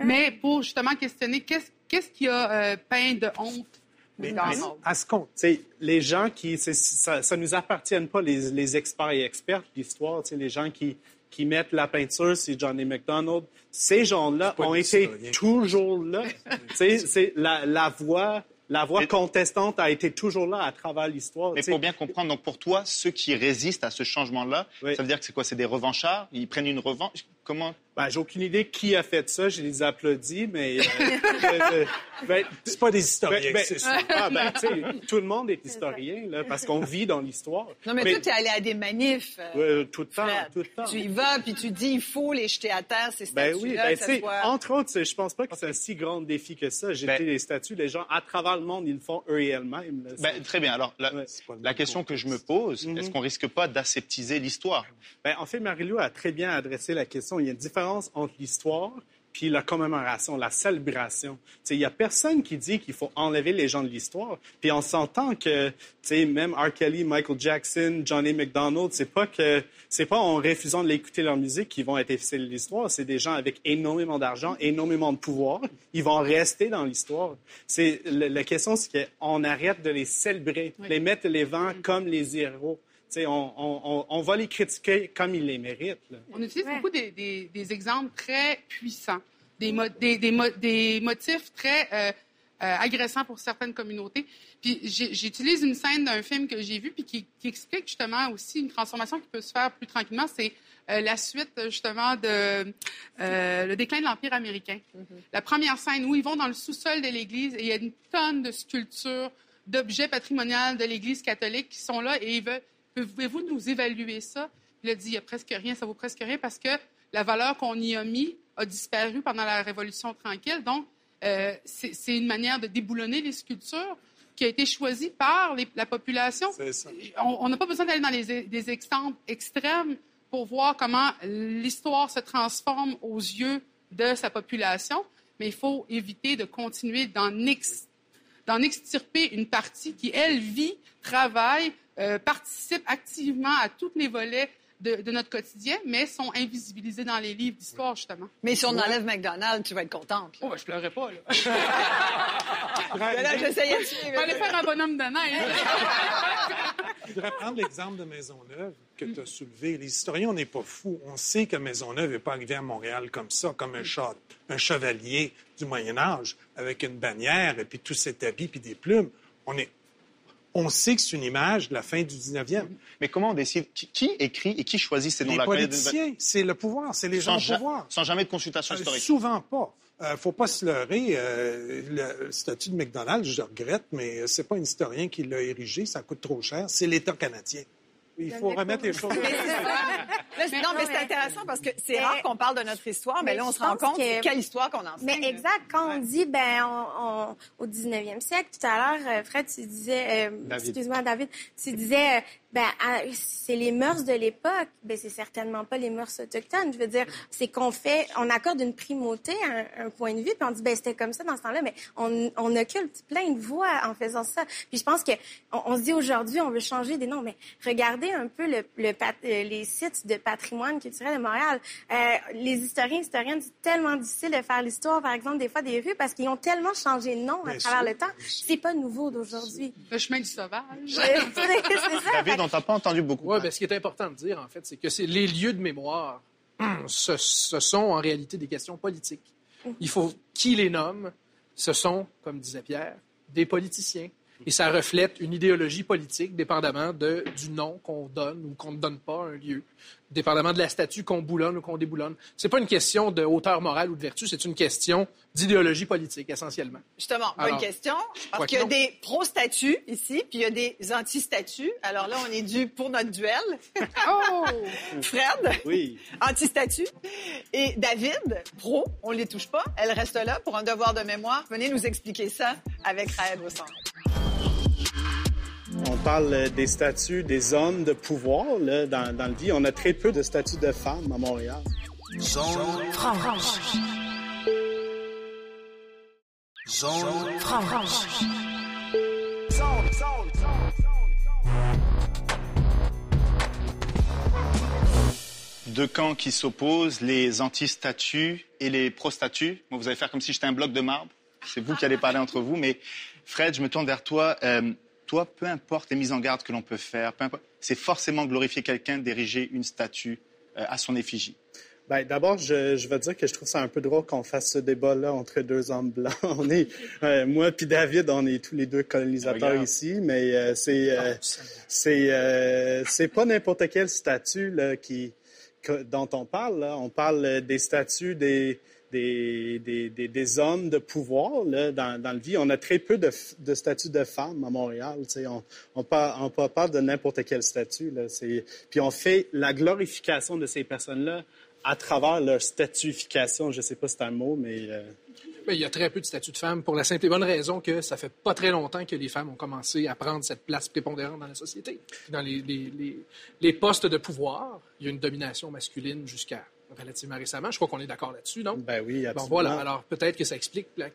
mais pour justement questionner qu'est-ce qu'est-ce qui a euh, peint de honte Mais, dans mais à ce compte, tu sais, les gens qui, ça, ça nous appartienne pas, les, les experts et expertes d'histoire, tu sais, les gens qui, qui mettent la peinture, c'est Johnny McDonald. Ces gens-là ont été toujours là. Tu sais, c'est la, la voix, la voix Mais- contestante a été toujours là à travers l'histoire. Mais pour bien comprendre, donc pour toi, ceux qui résistent à ce changement-là, Oui. ça veut dire que c'est quoi? C'est des revanchards? Ils prennent une revanche? Comment Ben, j'ai aucune idée qui a fait ça. Je les applaudis, mais euh, euh, ben, C'est pas des historiens, ben, ben, c'est ah, ben, tout le monde est historien là, parce qu'on vit dans l'histoire. Non, mais, toi, tu es allé à des manifs. euh, Ouais, tout le temps, tout le temps. Tu y vas, puis tu dis, il faut les jeter à terre, ces Ben statues-là, oui, ben, que soit- entre autres, je pense pas que c'est un si grand défi que ça. J'ai Ben- été les statues, les gens à travers le monde, ils le font eux et elles-mêmes. Ben, Très bien. Alors, la, Ouais. question que je me pose, Mhm. est-ce qu'on risque pas d'aseptiser l'histoire? Ben, en fait, Marie-Lou a très bien adressé la question. Il y a une différence entre l'histoire puis la commémoration, la célébration. Il n'y a personne qui dit qu'il faut enlever les gens de l'histoire. Puis on s'entend que même R. Kelly, Michael Jackson, Johnny McDonald, c'est pas que c'est pas en refusant de l'écouter leur musique qu'ils vont être effacer de l'histoire. C'est des gens avec énormément d'argent, énormément de pouvoir. Ils vont rester dans l'histoire. C'est la question, c'est qu'on arrête de les célébrer, Oui. les mettre de l'avant comme les héros. On, on- on- on va les critiquer comme ils les méritent. là. On utilise Ouais. beaucoup des, des- des exemples très puissants, des, mo- des, des mo- des motifs très euh, euh, agressants pour certaines communautés. Puis j'utilise une scène d'un film que j'ai vu puis qui, qui explique justement aussi une transformation qui peut se faire plus tranquillement. C'est euh, la suite justement de euh, le déclin de l'empire américain. La première scène où ils vont dans le sous-sol de l'église et il y a une tonne de sculptures d'objets patrimoniaux de l'Église catholique qui sont là et ils veulent, pouvez-vous nous évaluer ça? Il a dit, il n'y a presque rien, ça vaut presque rien parce que la valeur qu'on y a mis a disparu pendant la Révolution tranquille. Donc, euh, c'est une manière de déboulonner les sculptures qui a été choisie par les- la population. On n'a pas besoin d'aller dans les, des exemples extrêmes pour voir comment l'histoire se transforme aux yeux de sa population, mais il faut éviter de continuer d'en ex- d'en extirper une partie qui, elle, vit, travaille, euh, participe activement à tous les volets de, de notre quotidien, mais sont invisibilisés dans les livres d'histoire, justement. Mais si on enlève McDonald's, tu vas être contente. Oh, ben, je pleurais pas, là. Là, j'essayais de On faire un bonhomme de neige. Je voudrais prendre l'exemple de Maisonneuve que tu as soulevé. Les historiens, on n'est pas fous. On sait que Maisonneuve n'est pas arrivé à Montréal comme ça, comme un chevalier du Moyen Âge, avec une bannière et puis tous ses habits puis des plumes. On, est... on sait que c'est une image de la fin du 19e. Mais comment on décide qui, qui écrit et qui choisit ces Les noms-là? Politiciens, c'est le pouvoir, c'est les gens sans, au pouvoir. sans jamais de consultation Euh, historique. souvent pas. Euh, faut pas se leurrer. euh, le statut de McDonald's, je regrette, mais c'est pas un historien qui l'a érigé. Ça coûte trop cher. C'est l'État canadien. Il faut remettre les choses. Non, mais c'est intéressant parce que c'est rare qu'on parle de notre histoire, mais, mais là, on se rend compte que- quelle histoire qu'on enseigne. Mais exact, quand on dit, ben, on, on- au 19e siècle, tout à l'heure, euh, Fred, tu disais, euh, David. excuse-moi, David, tu disais, euh, ben, c'est les mœurs de l'époque. Ben, c'est certainement pas les mœurs autochtones. Je veux dire, c'est qu'on fait, on accorde une primauté à un, un point de vue, puis on dit, ben, c'était comme ça dans ce temps-là, mais on, on occulte plein de voix en faisant ça. Puis je pense que on, on se dit aujourd'hui, on veut changer des noms, mais regardez un peu le, le pat- euh, les sites de patrimoine culturel de Montréal. Euh, les historiens, historiennes, c'est tellement difficile de faire l'histoire, par exemple, des fois des rues, parce qu'ils ont tellement changé de nom à Bien travers sûr. le temps. C'est pas nouveau d'aujourd'hui. Le chemin du sauvage. c'est ça. On t'a pas entendu beaucoup. Oui, ben, ce qui est important de dire, en fait, c'est que c'est les lieux de mémoire, ce, ce sont en réalité des questions politiques. Il faut qui les nomme. Ce sont, comme disait Pierre, des politiciens. Et ça reflète une idéologie politique, dépendamment de, du nom qu'on donne ou qu'on ne donne pas à un lieu, dépendamment de la statue qu'on boulonne ou qu'on déboulonne. C'est pas une question de hauteur morale ou de vertu, c'est une question d'idéologie politique, essentiellement. Justement, bonne Alors, question. Parce qu'il y a des pro-statuts ici, puis il y a des anti-statuts. Alors là, on est dû pour notre duel. Oh! Fred, Oui. anti-statut. Et David, pro, on les touche pas. Elle reste là pour un devoir de mémoire. Venez nous expliquer ça avec Raël au centre. On parle euh, des statuts des hommes de pouvoir là, dans, dans le vie. On a très peu de statuts de femmes à Montréal. Zone franche. Zone franche. Deux camps qui s'opposent, les anti-statuts et les pro-statuts. Moi, vous allez faire comme si j'étais un bloc de marbre. C'est vous qui allez parler entre vous. Mais Fred, je me tourne vers toi. Euh, toi, peu importe les mises en garde que l'on peut faire, c'est forcément glorifier quelqu'un d'ériger une statue euh, à son effigie. Ben, D'abord, je, je veux dire que je trouve ça un peu drôle qu'on fasse ce débat-là entre deux hommes blancs. On est, euh, moi puis David, on est tous les deux colonisateurs Regarde. ici, mais euh, c'est euh, c'est euh, c'est pas n'importe quel statut là, qui que- dont on parle. Là. On parle des statuts des des, hommes de pouvoir dans, dans le vie. On a très peu de, statuts de femmes à Montréal. On, on, parle, on parle pas de n'importe quel statut. Puis on fait la glorification de ces personnes-là à travers leur statuification. Je ne sais pas si c'est un mot, mais... euh, Mais il y a très peu de statuts de femmes pour la simple et bonne raison que ça fait pas très longtemps que les femmes ont commencé à prendre cette place prépondérante dans la société. Dans les postes de pouvoir, il y a une domination masculine jusqu'à relativement récemment. Je crois qu'on est d'accord là-dessus, non? Ben oui, Bon, absolument. voilà. Alors, peut-être que ça explique la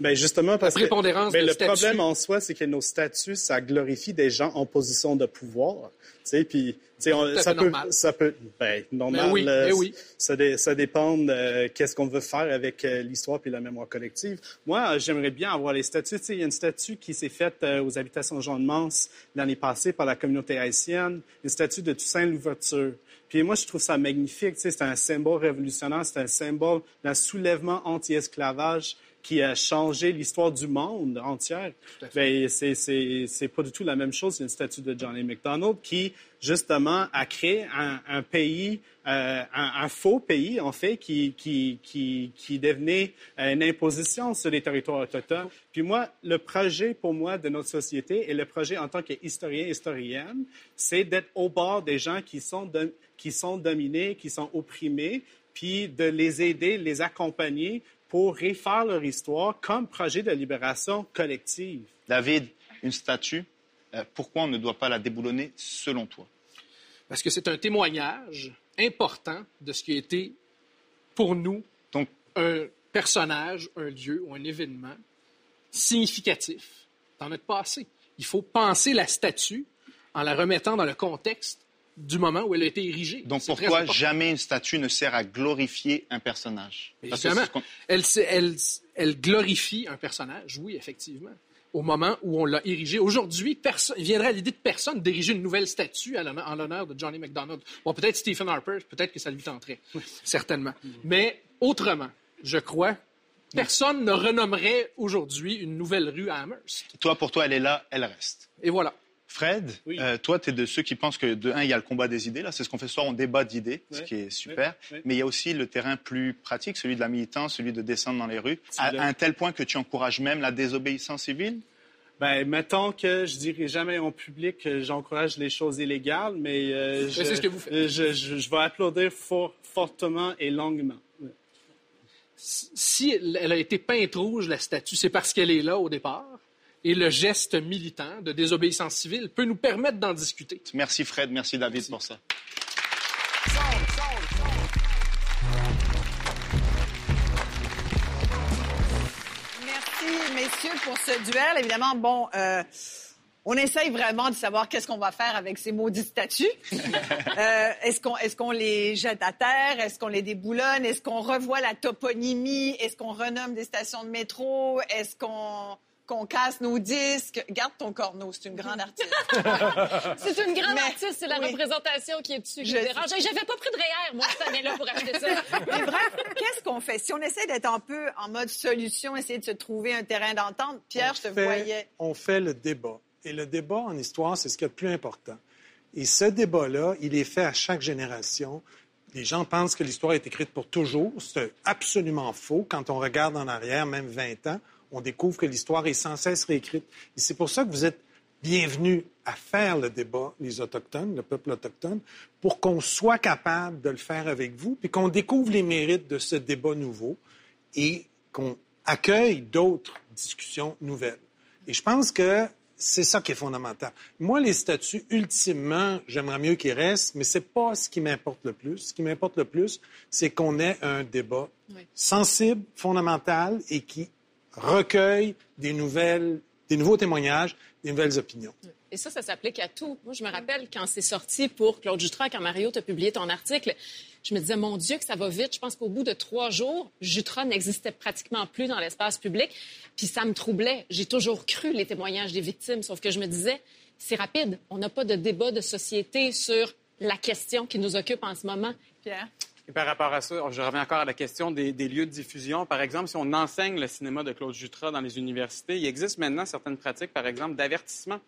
Ben justement, parce La prépondérance que ben, le statut. problème en soi, c'est que nos statuts, ça glorifie des gens en position de pouvoir. Tu sais, puis tu sais, on- ça peut, ça peut, ben normal. Ben oui, euh, ben oui. Ça, dé- ça dépend de qu'est-ce qu'on veut faire avec euh, l'histoire puis la mémoire collective. Moi, euh, j'aimerais bien avoir les statuts. Tu sais, il y a une statue qui s'est faite euh, aux habitations Jean de Mance l'année passée par la communauté haïtienne, une statue de Toussaint Louverture. Puis moi, je trouve ça magnifique. Tu sais, c'est un symbole révolutionnaire, c'est un symbole d'un soulèvement anti-esclavage qui a changé l'histoire du monde entière. Ben, c'est, c'est, c'est pas du tout la même chose. C'est une statue de Johnny McDonald qui, justement, a créé un, un pays, euh, un, un faux pays, en fait, qui, qui, qui, qui devenait une imposition sur les territoires autochtones. Puis moi, le projet pour moi de notre société et le projet en tant qu'historien, historienne, c'est d'être au bord des gens qui sont, de- qui sont dominés, qui sont opprimés, puis de les aider, les accompagner pour refaire leur histoire comme projet de libération collective. David, une statue, euh, pourquoi on ne doit pas la déboulonner selon toi? Parce que c'est un témoignage important de ce qui a été, pour nous, Donc, un personnage, un lieu ou un événement significatif dans notre passé. Il faut penser la statue en la remettant dans le contexte du moment où elle a été érigée. donc pourquoi jamais une statue ne sert à glorifier un personnage? Parce que c'est Évidemment, elle, elle elle glorifie un personnage, oui, effectivement, au moment où on l'a érigé. Aujourd'hui, il viendrait à l'idée de personne d'ériger une nouvelle statue en l'honneur de Johnny McDonald. Bon, peut-être Stephen Harper, peut-être que ça lui tenterait, certainement. Mais autrement, je crois, personne ne renommerait aujourd'hui une nouvelle rue à Amherst. Toi, pour toi, elle est là, elle reste. Et voilà. Fred, Oui. euh, toi, tu es de ceux qui pensent que, de un, il y a le combat des idées. Là, c'est ce qu'on fait ce soir, on débat d'idées, ce qui est super. Ouais. Ouais. Mais il y a aussi le terrain plus pratique, celui de la militance, celui de descendre dans les rues, à, un tel point que tu encourages même la désobéissance civile? Ben, mettons que je dirai jamais en public que j'encourage les choses illégales, mais, euh, je, c'est ce que vous faites. Je, je- je vais applaudir fort- fortement et longuement. Si elle a été peinte rouge, la statue, c'est parce qu'elle est là au départ? Et le geste militant de désobéissance civile peut nous permettre d'en discuter. Merci Fred, merci David pour ça. Merci, messieurs, pour ce duel. Évidemment, bon, euh, on essaye vraiment de savoir qu'est-ce qu'on va faire avec ces maudites statues. Euh, est-ce qu'on est qu'on les jette à terre? Est-ce qu'on les déboulonne? Est-ce qu'on revoit la toponymie? Est-ce qu'on renomme des stations de métro? Est-ce qu'on qu'on casse nos disques? Garde ton corneau, c'est une grande artiste. C'est une grande Mais- artiste, c'est la oui. représentation qui est dessus qui Je dérange. J'avais pas pris de REER, moi, cette année-là, pour acheter ça. Mais bref, qu'est-ce qu'on fait? Si on essaie d'être un peu en mode solution, essayer de se trouver un terrain d'entente, Pierre, je te on fait, voyais. On fait le débat. Et le débat en histoire, c'est ce qui est le plus important. Et ce débat-là, il est fait à chaque génération. Les gens pensent que l'histoire est écrite pour toujours. C'est absolument faux. Quand on regarde en arrière, même 20 ans, on découvre que l'histoire est sans cesse réécrite. Et c'est pour ça que vous êtes bienvenus à faire le débat, les Autochtones, le peuple autochtone, pour qu'on soit capable de le faire avec vous, puis qu'on découvre les mérites de ce débat nouveau et qu'on accueille d'autres discussions nouvelles. Et je pense que c'est ça qui est fondamental. Moi, les statuts, ultimement, j'aimerais mieux qu'ils restent, mais c'est pas ce qui m'importe le plus. Ce qui m'importe le plus, c'est qu'on ait un débat Oui. sensible, fondamental et qui recueille des nouvelles, des nouveaux témoignages, des nouvelles opinions. Et ça, ça s'applique à tout. Moi, je me rappelle quand c'est sorti pour Claude Jutras, quand Mario t'a publié ton article, je me disais, mon Dieu, que ça va vite. Je pense qu'au bout de trois jours, Jutras n'existait pratiquement plus dans l'espace public. Puis ça me troublait. J'ai toujours cru les témoignages des victimes, sauf que je me disais, c'est rapide. On n'a pas de débat de société sur la question qui nous occupe en ce moment. Pierre? Et par rapport à ça, je reviens encore à la question des, des lieux de diffusion. Par exemple, si on enseigne le cinéma de Claude Jutras dans les universités, il existe maintenant certaines pratiques, par exemple, d'avertissement.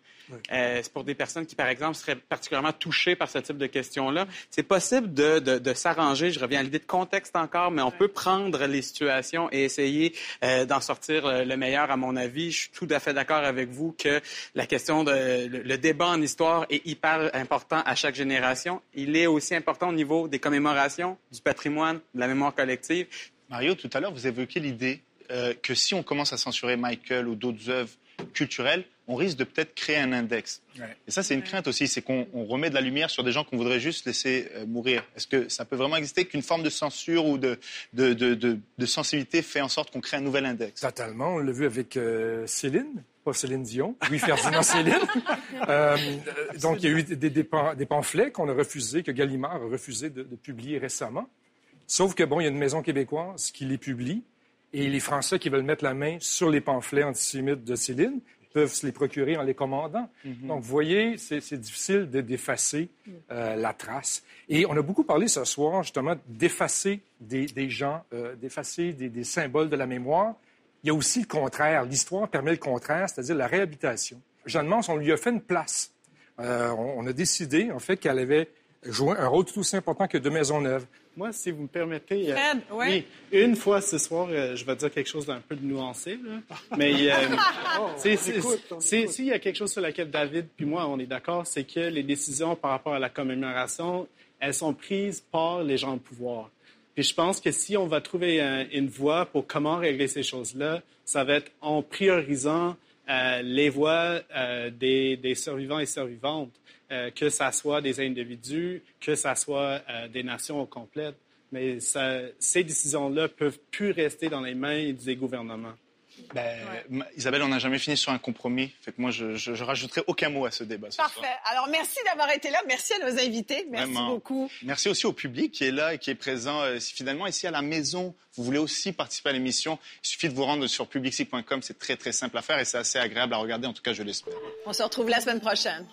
Euh, c'est pour des personnes qui, par exemple, seraient particulièrement touchées par ce type de questions-là. C'est possible de, de- de s'arranger. Je reviens à l'idée de contexte encore, mais on peut prendre les situations et essayer euh, d'en sortir euh, le meilleur, à mon avis. Je suis tout à fait d'accord avec vous que la question de le, le débat en histoire est hyper important à chaque génération. Il est aussi important au niveau des commémorations, du patrimoine, de la mémoire collective. Mario, tout à l'heure, vous évoquez l'idée euh, que si on commence à censurer Michael ou d'autres œuvres culturelles, on risque de peut-être créer un index. Et ça, c'est une crainte aussi, c'est qu'on on remet de la lumière sur des gens qu'on voudrait juste laisser euh, mourir. Est-ce que ça peut vraiment exister qu'une forme de censure ou de, de, de, de- de sensibilité fait en sorte qu'on crée un nouvel index? Totalement. On l'a vu avec euh, Céline, pas Céline Dion, Louis-Ferdinand Céline. Euh, donc, il y a eu des, des, pam- des pamphlets qu'on a refusés, que Gallimard a refusé de, de publier récemment. Sauf que, bon, il y a une maison québécoise qui les publie et les Français qui veulent mettre la main sur les pamphlets antisémites de Céline peuvent se les procurer en les commandant. Donc, vous voyez, c'est difficile de- d'effacer euh, la trace. Et on a beaucoup parlé ce soir, justement, d'effacer des, des gens, euh, d'effacer des, des symboles de la mémoire. Il y a aussi le contraire. L'histoire permet le contraire, c'est-à-dire la réhabilitation. Jeanne Mance, on lui a fait une place. Euh, on, a décidé, en fait, qu'elle avait joué un rôle tout aussi important que de Maisonneuve. Moi, si vous me permettez, euh, Fred, ouais. oui, une fois ce soir, euh, je vais dire quelque chose d'un peu nuancé, là. mais euh, s'il y a quelque chose sur laquelle David puis moi on est d'accord, c'est que les décisions par rapport à la commémoration, elles sont prises par les gens au pouvoir. Puis je pense que si on va trouver un- une voie pour comment régler ces choses-là, ça va être en priorisant euh, les voix euh, des, des survivants et survivantes, euh, que ça soit des individus, que ça soit euh, des nations au complet. Mais ça- ces décisions-là peuvent plus rester dans les mains des gouvernements. Ben, Isabelle, on n'a jamais fini sur un compromis. Fait que moi, je, je, je rajouterai aucun mot à ce débat. ce soir. Parfait. Alors, merci d'avoir été là. Merci à nos invités. Merci Vraiment. beaucoup. Merci aussi au public qui est là et qui est présent. Euh, si finalement, ici à la maison, vous voulez aussi participer à l'émission, il suffit de vous rendre sur publicsite.com. C'est très, très simple à faire et c'est assez agréable à regarder. En tout cas, je l'espère. On se retrouve la semaine prochaine.